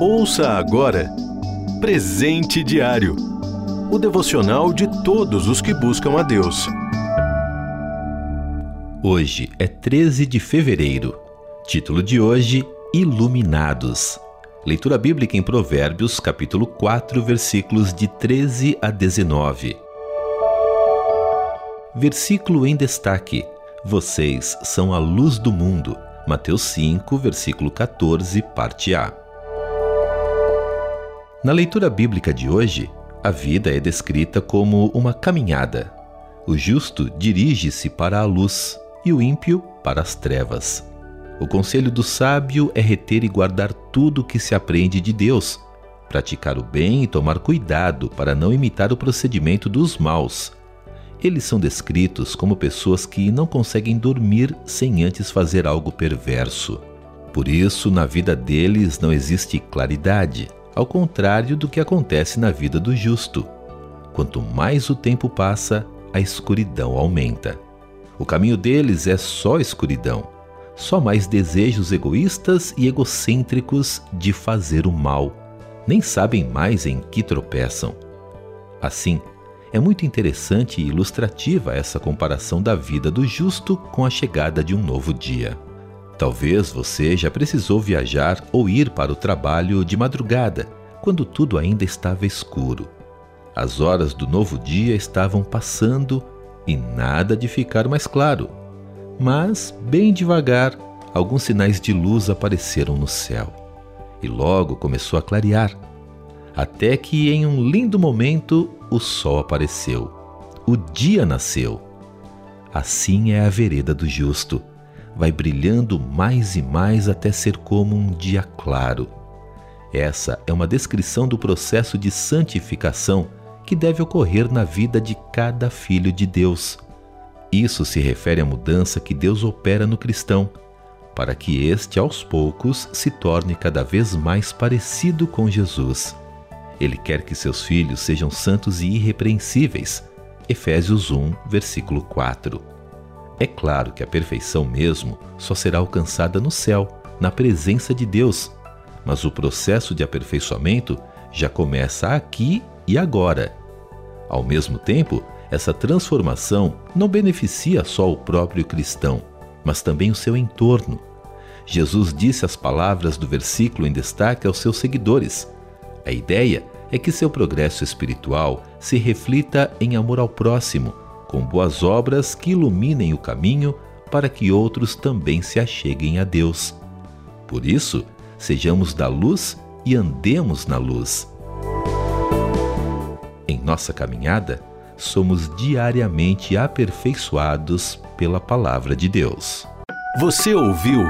Ouça agora Presente Diário o devocional de todos os que buscam a Deus. Hoje é 13 de fevereiro. Título de hoje: Iluminados. Leitura bíblica em Provérbios, capítulo 4, versículos de 13 a 19. Versículo em destaque: Vocês são a luz do mundo. Mateus 5, versículo 14, parte A. Na leitura bíblica de hoje, a vida é descrita como uma caminhada. O justo dirige-se para a luz e o ímpio para as trevas. O conselho do sábio é reter e guardar tudo o que se aprende de Deus, praticar o bem e tomar cuidado para não imitar o procedimento dos maus. Eles são descritos como pessoas que não conseguem dormir sem antes fazer algo perverso. Por isso, na vida deles não existe claridade, ao contrário do que acontece na vida do justo. Quanto mais o tempo passa, a escuridão aumenta. O caminho deles é só escuridão só mais desejos egoístas e egocêntricos de fazer o mal. Nem sabem mais em que tropeçam. Assim, é muito interessante e ilustrativa essa comparação da vida do justo com a chegada de um novo dia. Talvez você já precisou viajar ou ir para o trabalho de madrugada, quando tudo ainda estava escuro. As horas do novo dia estavam passando e nada de ficar mais claro mas, bem devagar, alguns sinais de luz apareceram no céu. E logo começou a clarear. Até que, em um lindo momento, o sol apareceu. O dia nasceu. Assim é a vereda do justo. Vai brilhando mais e mais até ser como um dia claro. Essa é uma descrição do processo de santificação que deve ocorrer na vida de cada filho de Deus isso se refere à mudança que Deus opera no cristão, para que este aos poucos se torne cada vez mais parecido com Jesus. Ele quer que seus filhos sejam santos e irrepreensíveis. Efésios 1, versículo 4. É claro que a perfeição mesmo só será alcançada no céu, na presença de Deus, mas o processo de aperfeiçoamento já começa aqui e agora. Ao mesmo tempo, essa transformação não beneficia só o próprio cristão, mas também o seu entorno. Jesus disse as palavras do versículo em destaque aos seus seguidores. A ideia é que seu progresso espiritual se reflita em amor ao próximo, com boas obras que iluminem o caminho para que outros também se acheguem a Deus. Por isso, sejamos da luz e andemos na luz. Em nossa caminhada, somos diariamente aperfeiçoados pela Palavra de Deus. Você ouviu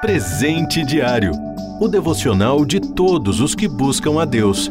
Presente Diário o devocional de todos os que buscam a Deus.